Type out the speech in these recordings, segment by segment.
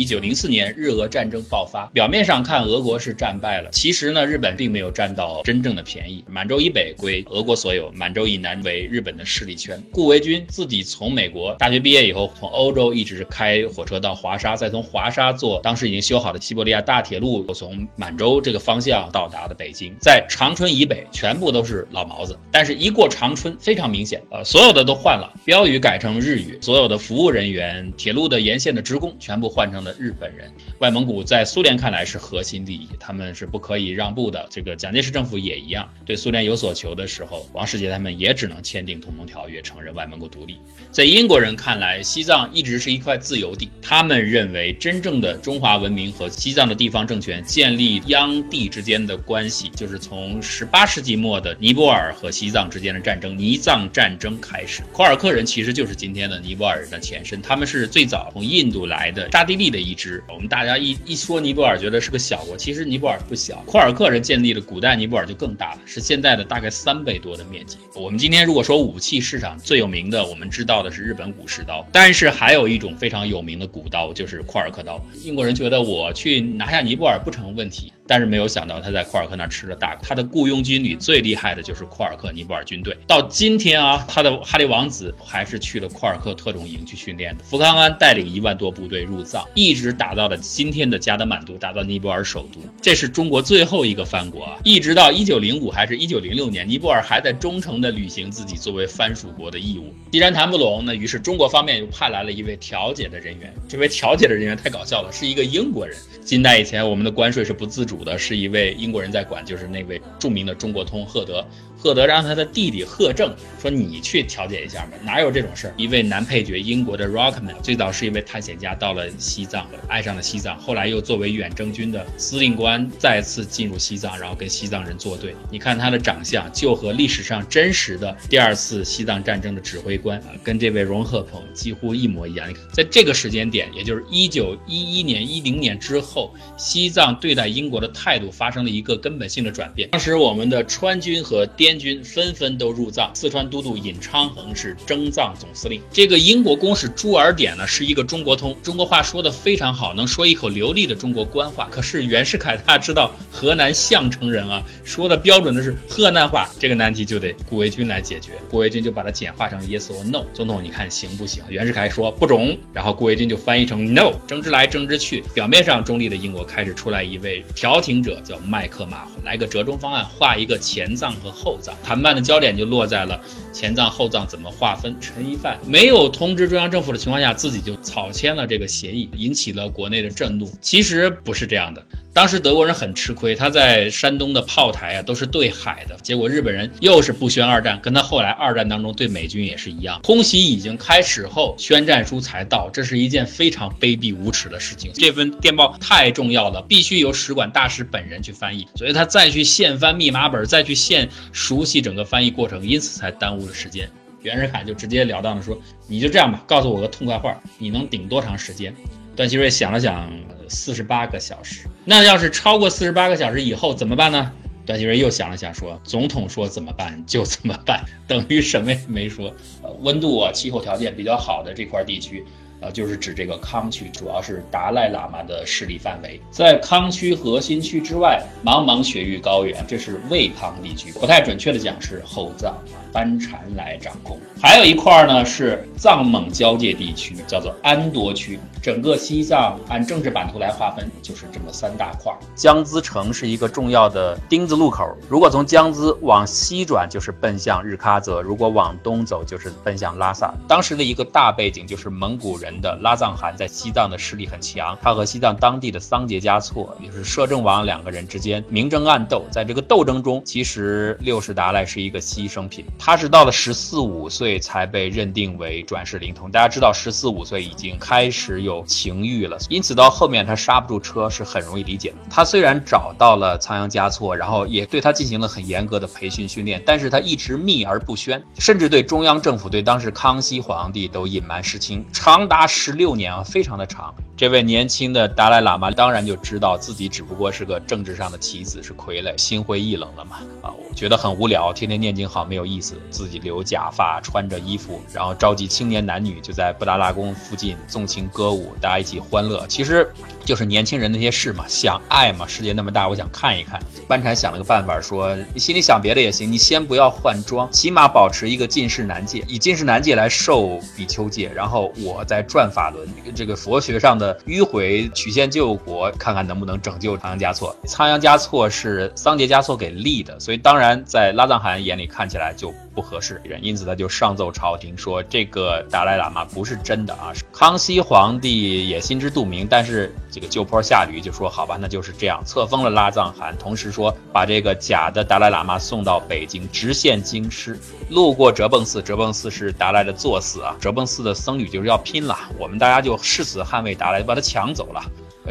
一九零四年日俄战争爆发，表面上看俄国是战败了，其实呢，日本并没有占到真正的便宜。满洲以北归俄国所有，满洲以南为日本的势力圈。顾维钧自己从美国大学毕业以后，从欧洲一直开火车到华沙，再从华沙坐当时已经修好的西伯利亚大铁路，从满洲这个方向到达的北京，在长春以北全部都是老毛子。但是，一过长春，非常明显，呃，所有的都换了，标语改成日语，所有的服务人员、铁路的沿线的职工全部换成了日本人。外蒙古在苏联看来是核心利益，他们是不可以让步的。这个蒋介石政府也一样，对苏联有所求的时候，王世杰他们也只能签订同盟条约，承认外蒙古独立。在英国人看来，西藏一直是一块自由地，他们认为真正的中华文明和西藏的地方政权建立央地之间的关系，就是从十八世纪末的尼泊尔和西藏之间的战争——尼藏战争开始。库尔克人其实就是今天的尼泊尔人的前身，他们是最早从印度来的扎地利的一支。我们大家一一说尼泊尔，觉得是个小国，其实尼泊尔不小。库尔克人建立的古代尼泊尔就更大了，是现在的大概三倍多的面积。我们今天如果说武器市场最有名的，我们知道的是日本武士刀，但是还有一种非常有名的古刀，就是库尔克刀。英国人觉得我去拿下尼泊尔不成问题。但是没有想到他在库尔克那吃了大亏。他的雇佣军里最厉害的就是库尔克尼泊尔军队。到今天啊，他的哈利王子还是去了库尔克特种营去训练的。福康安带领一万多部队入藏，一直打到了今天的加德满都，打到尼泊尔首都。这是中国最后一个藩国啊！一直到一九零五还是一九零六年，尼泊尔还在忠诚地履行自己作为藩属国的义务。既然谈不拢，那于是中国方面又派来了一位调解的人员。这位调解的人员太搞笑了，是一个英国人。近代以前，我们的关税是不自主的，是一位英国人在管，就是那位著名的中国通赫德。赫德让他的弟弟赫正说：“你去调解一下吧，哪有这种事儿？”一位男配角，英国的 Rockman，最早是一位探险家，到了西藏，爱上了西藏，后来又作为远征军的司令官再次进入西藏，然后跟西藏人作对。你看他的长相，就和历史上真实的第二次西藏战争的指挥官啊，跟这位荣赫鹏几乎一模一样。在这个时间点，也就是一九一一年、一零年之后，西藏对待英国的态度发生了一个根本性的转变。当时我们的川军和滇军纷纷都入藏，四川都督尹昌衡是征藏总司令。这个英国公使朱尔典呢，是一个中国通，中国话说的非常好，能说一口流利的中国官话。可是袁世凯他知道河南项城人啊，说的标准的是河南话，这个难题就得顾维钧来解决。顾维钧就把它简化成 yes or no，总统你看行不行？袁世凯说不中，然后顾维钧就翻译成 no，争执来争执去，表面上中立的英国开始出来一位调停者，叫麦克马，来个折中方案，画一个前藏和后藏。谈判的焦点就落在了前藏后藏怎么划分。陈一范没有通知中央政府的情况下，自己就草签了这个协议，引起了国内的震怒。其实不是这样的。当时德国人很吃亏，他在山东的炮台啊都是对海的，结果日本人又是不宣二战，跟他后来二战当中对美军也是一样，空袭已经开始后，宣战书才到，这是一件非常卑鄙无耻的事情。这份电报太重要了，必须由使馆大使本人去翻译，所以他再去现翻密码本，再去现熟悉整个翻译过程，因此才耽误的时间。袁世凯就直截了当的说：“你就这样吧，告诉我个痛快话，你能顶多长时间？”段祺瑞想了想。四十八个小时，那要是超过四十八个小时以后怎么办呢？段祺瑞又想了想，说：“总统说怎么办就怎么办，等于什么也没说。呃，温度啊，气候条件比较好的这块地区。”呃，就是指这个康区，主要是达赖喇嘛的势力范围。在康区核心区之外，茫茫雪域高原，这是卫康地区。不太准确的讲是后藏，班禅来掌控。还有一块呢是藏蒙交界地区，叫做安多区。整个西藏按政治版图来划分，就是这么三大块。江孜城是一个重要的丁字路口，如果从江孜往西转，就是奔向日喀则；如果往东走，就是奔向拉萨。当时的一个大背景就是蒙古人。的拉藏汗在西藏的势力很强，他和西藏当地的桑杰嘉措，也就是摄政王两个人之间明争暗斗。在这个斗争中，其实六世达赖是一个牺牲品，他是到了十四五岁才被认定为转世灵童。大家知道，十四五岁已经开始有情欲了，因此到后面他刹不住车是很容易理解的。他虽然找到了仓央嘉措，然后也对他进行了很严格的培训训练，但是他一直秘而不宣，甚至对中央政府、对当时康熙皇帝都隐瞒实情，长达。八十六年啊，非常的长。这位年轻的达赖喇嘛当然就知道自己只不过是个政治上的棋子，是傀儡，心灰意冷了嘛？啊，我觉得很无聊，天天念经好没有意思，自己留假发，穿着衣服，然后召集青年男女就在布达拉宫附近纵情歌舞，大家一起欢乐。其实就是年轻人那些事嘛，想爱嘛，世界那么大，我想看一看。班禅想了个办法，说你心里想别的也行，你先不要换装，起码保持一个近视男戒，以近视男戒来受比丘戒，然后我再转法轮，这个佛学上的。迂回曲线救国，看看能不能拯救仓央嘉措。仓央嘉措是桑杰嘉措给立的，所以当然在拉藏汗眼里看起来就不合适，因此他就上奏朝廷说这个达赖喇嘛不是真的啊。康熙皇帝也心知肚明，但是这个就坡下驴，就说好吧，那就是这样，册封了拉藏汗，同时说把这个假的达赖喇嘛送到北京，直线京师，路过哲蚌寺，哲蚌寺是达赖的坐寺啊，哲蚌寺的僧侣就是要拼了，我们大家就誓死捍卫达赖。把他抢走了，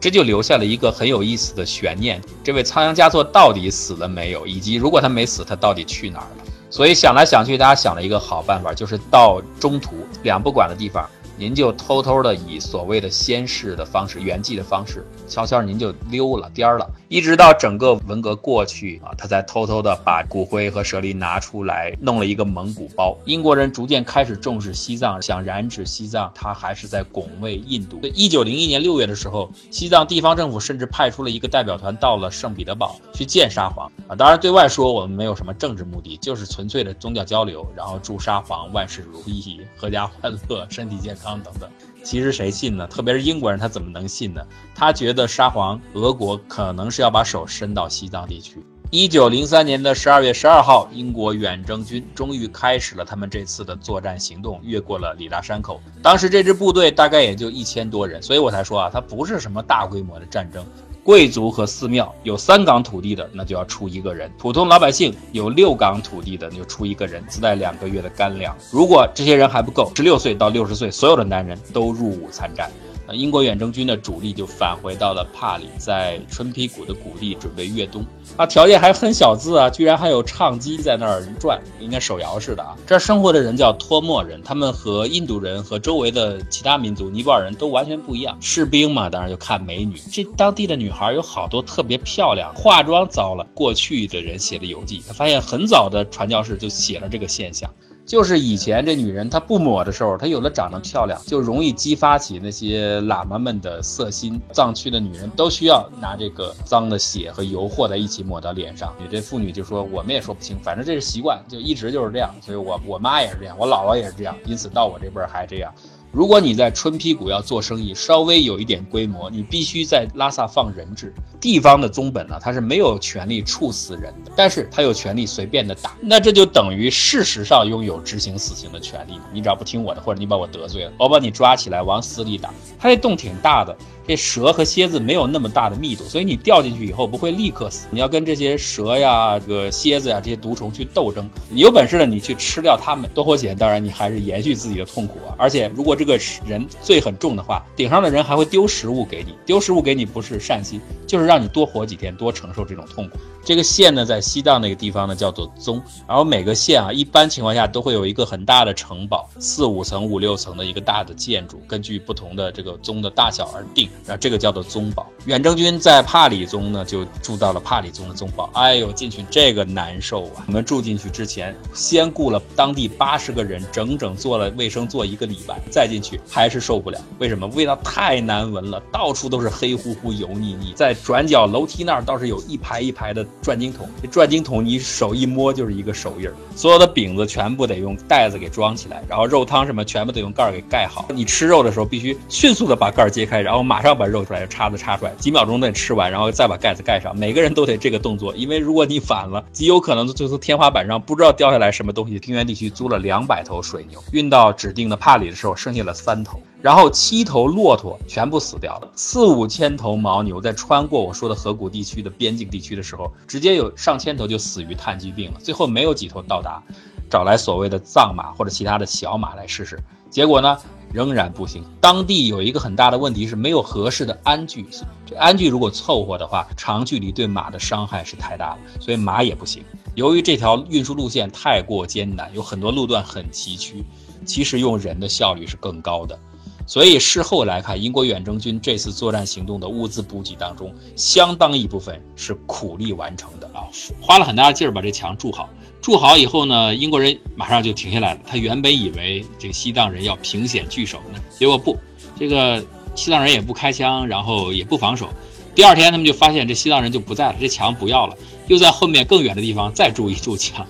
这就留下了一个很有意思的悬念：这位仓央嘉措到底死了没有？以及如果他没死，他到底去哪儿了？所以想来想去，大家想了一个好办法，就是到中途两不管的地方。您就偷偷的以所谓的仙逝的方式、圆寂的方式，悄悄您就溜了颠儿了，一直到整个文革过去啊，他才偷偷的把骨灰和舍利拿出来，弄了一个蒙古包。英国人逐渐开始重视西藏，想染指西藏，他还是在拱卫印度。一九零一年六月的时候，西藏地方政府甚至派出了一个代表团到了圣彼得堡去见沙皇啊。当然，对外说我们没有什么政治目的，就是纯粹的宗教交流，然后祝沙皇万事如意、阖家欢乐、身体健康。等等，其实谁信呢？特别是英国人，他怎么能信呢？他觉得沙皇俄国可能是要把手伸到西藏地区。一九零三年的十二月十二号，英国远征军终于开始了他们这次的作战行动，越过了里拉山口。当时这支部队大概也就一千多人，所以我才说啊，它不是什么大规模的战争。贵族和寺庙有三港土地的，那就要出一个人；普通老百姓有六港土地的，就出一个人，自带两个月的干粮。如果这些人还不够，十六岁到六十岁所有的男人都入伍参战。英国远征军的主力就返回到了帕里，在春皮谷的谷地准备越冬。啊，条件还很小资啊，居然还有唱机在那儿转，应该手摇似的啊。这儿生活的人叫托莫人，他们和印度人和周围的其他民族尼泊尔人都完全不一样。士兵嘛，当然就看美女。这当地的女孩有好多特别漂亮，化妆糟了。过去的人写的游记，他发现很早的传教士就写了这个现象。就是以前这女人她不抹的时候，她有的长得漂亮，就容易激发起那些喇嘛们的色心。藏区的女人都需要拿这个脏的血和油和在一起抹到脸上。你这妇女就说我们也说不清，反正这是习惯，就一直就是这样。所以我我妈也是这样，我姥姥也是这样，因此到我这辈儿还这样。如果你在春批谷要做生意，稍微有一点规模，你必须在拉萨放人质。地方的宗本呢，他是没有权利处死人的，但是他有权利随便的打。那这就等于事实上拥有执行死刑的权利。你只要不听我的，或者你把我得罪了，我把你抓起来往死里打。他这洞挺大的。这蛇和蝎子没有那么大的密度，所以你掉进去以后不会立刻死。你要跟这些蛇呀、这个蝎子呀这些毒虫去斗争。你有本事的，你去吃掉它们，多活几天。当然，你还是延续自己的痛苦啊。而且，如果这个人罪很重的话，顶上的人还会丢食物给你。丢食物给你不是善心，就是让你多活几天，多承受这种痛苦。这个县呢，在西藏那个地方呢，叫做宗。然后每个县啊，一般情况下都会有一个很大的城堡，四五层、五六层的一个大的建筑，根据不同的这个宗的大小而定。然后这个叫做宗堡。远征军在帕里宗呢，就住到了帕里宗的宗堡。哎呦，进去这个难受啊！我们住进去之前，先雇了当地八十个人，整整做了卫生做一个礼拜，再进去还是受不了。为什么？味道太难闻了，到处都是黑乎乎、油腻腻。在转角楼梯那儿倒是有一排一排的。转经筒，这转经筒你手一摸就是一个手印儿。所有的饼子全部得用袋子给装起来，然后肉汤什么全部得用盖儿给盖好。你吃肉的时候必须迅速的把盖儿揭开，然后马上把肉出来，叉子插出来，几秒钟内吃完，然后再把盖子盖上。每个人都得这个动作，因为如果你反了，极有可能就从天花板上不知道掉下来什么东西。平原地区租了两百头水牛，运到指定的帕里的时候，剩下了三头。然后七头骆驼全部死掉了，四五千头牦牛在穿过我说的河谷地区的边境地区的时候，直接有上千头就死于炭疽病了。最后没有几头到达，找来所谓的藏马或者其他的小马来试试，结果呢仍然不行。当地有一个很大的问题是没有合适的鞍具，这鞍具如果凑合的话，长距离对马的伤害是太大了，所以马也不行。由于这条运输路线太过艰难，有很多路段很崎岖，其实用人的效率是更高的。所以事后来看，英国远征军这次作战行动的物资补给当中，相当一部分是苦力完成的啊，花了很大劲儿把这墙筑好。筑好以后呢，英国人马上就停下来了。他原本以为这个西藏人要凭险据守呢，结果不，这个西藏人也不开枪，然后也不防守。第二天他们就发现这西藏人就不在了，这墙不要了，又在后面更远的地方再筑一筑墙。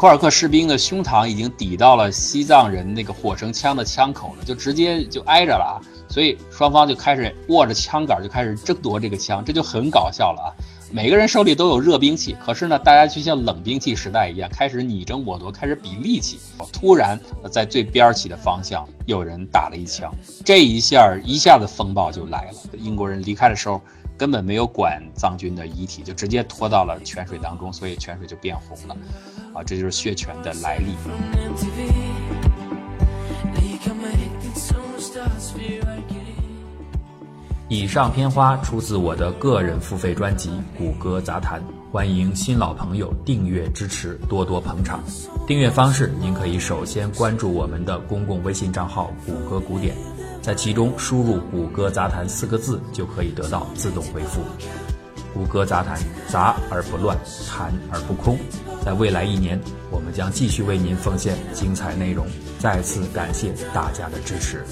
库尔克士兵的胸膛已经抵到了西藏人那个火绳枪的枪口了，就直接就挨着了啊！所以双方就开始握着枪杆就开始争夺这个枪，这就很搞笑了啊！每个人手里都有热兵器，可是呢，大家就像冷兵器时代一样，开始你争我夺，开始比力气。突然，在最边儿起的方向有人打了一枪，这一下一下子风暴就来了。英国人离开的时候。根本没有管藏军的遗体，就直接拖到了泉水当中，所以泉水就变红了，啊，这就是血泉的来历。以上片花出自我的个人付费专辑《谷歌杂谈》，欢迎新老朋友订阅支持，多多捧场。订阅方式，您可以首先关注我们的公共微信账号“谷歌古典”。在其中输入“谷歌杂谈”四个字，就可以得到自动回复。谷歌杂谈，杂而不乱，谈而不空。在未来一年，我们将继续为您奉献精彩内容。再次感谢大家的支持。